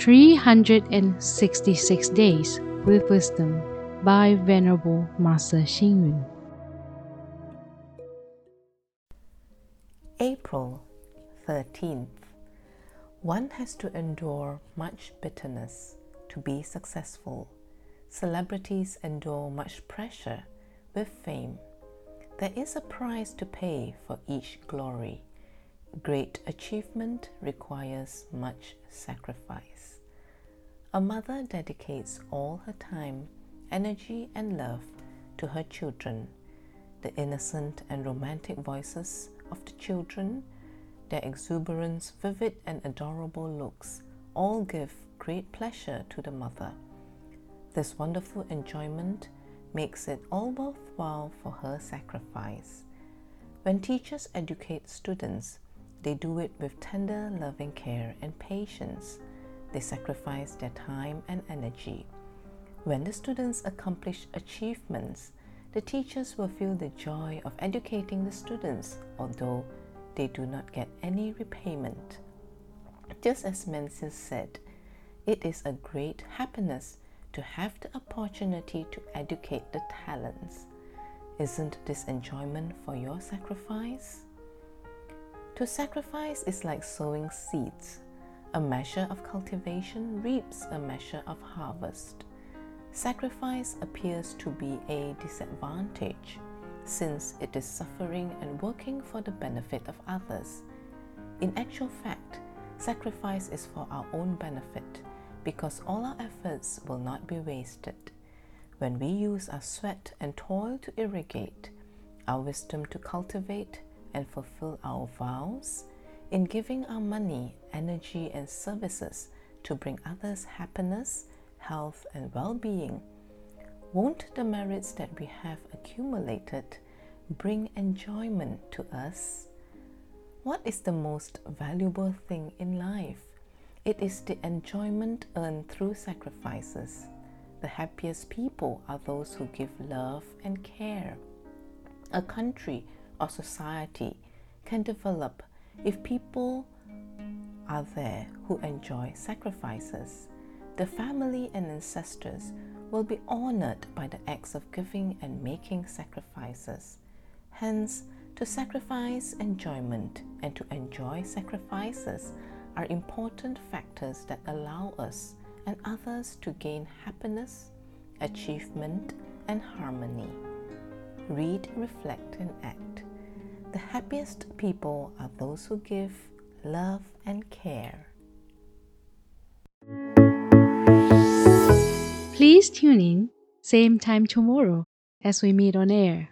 366 Days with Wisdom by Venerable Master Xing Yun. April 13th. One has to endure much bitterness to be successful. Celebrities endure much pressure with fame. There is a price to pay for each glory. Great achievement requires much sacrifice. A mother dedicates all her time, energy, and love to her children. The innocent and romantic voices of the children, their exuberance, vivid and adorable looks, all give great pleasure to the mother. This wonderful enjoyment makes it all worthwhile for her sacrifice. When teachers educate students, they do it with tender, loving care and patience. They sacrifice their time and energy. When the students accomplish achievements, the teachers will feel the joy of educating the students, although they do not get any repayment. Just as Mencius said, it is a great happiness to have the opportunity to educate the talents. Isn't this enjoyment for your sacrifice? To sacrifice is like sowing seeds. A measure of cultivation reaps a measure of harvest. Sacrifice appears to be a disadvantage since it is suffering and working for the benefit of others. In actual fact, sacrifice is for our own benefit because all our efforts will not be wasted. When we use our sweat and toil to irrigate, our wisdom to cultivate and fulfill our vows, in giving our money, energy, and services to bring others happiness, health, and well being, won't the merits that we have accumulated bring enjoyment to us? What is the most valuable thing in life? It is the enjoyment earned through sacrifices. The happiest people are those who give love and care. A country or society can develop if people are there who enjoy sacrifices. The family and ancestors will be honored by the acts of giving and making sacrifices. Hence, to sacrifice enjoyment and to enjoy sacrifices are important factors that allow us and others to gain happiness, achievement, and harmony. Read, reflect, and act. The happiest people are those who give love and care. Please tune in, same time tomorrow as we meet on air.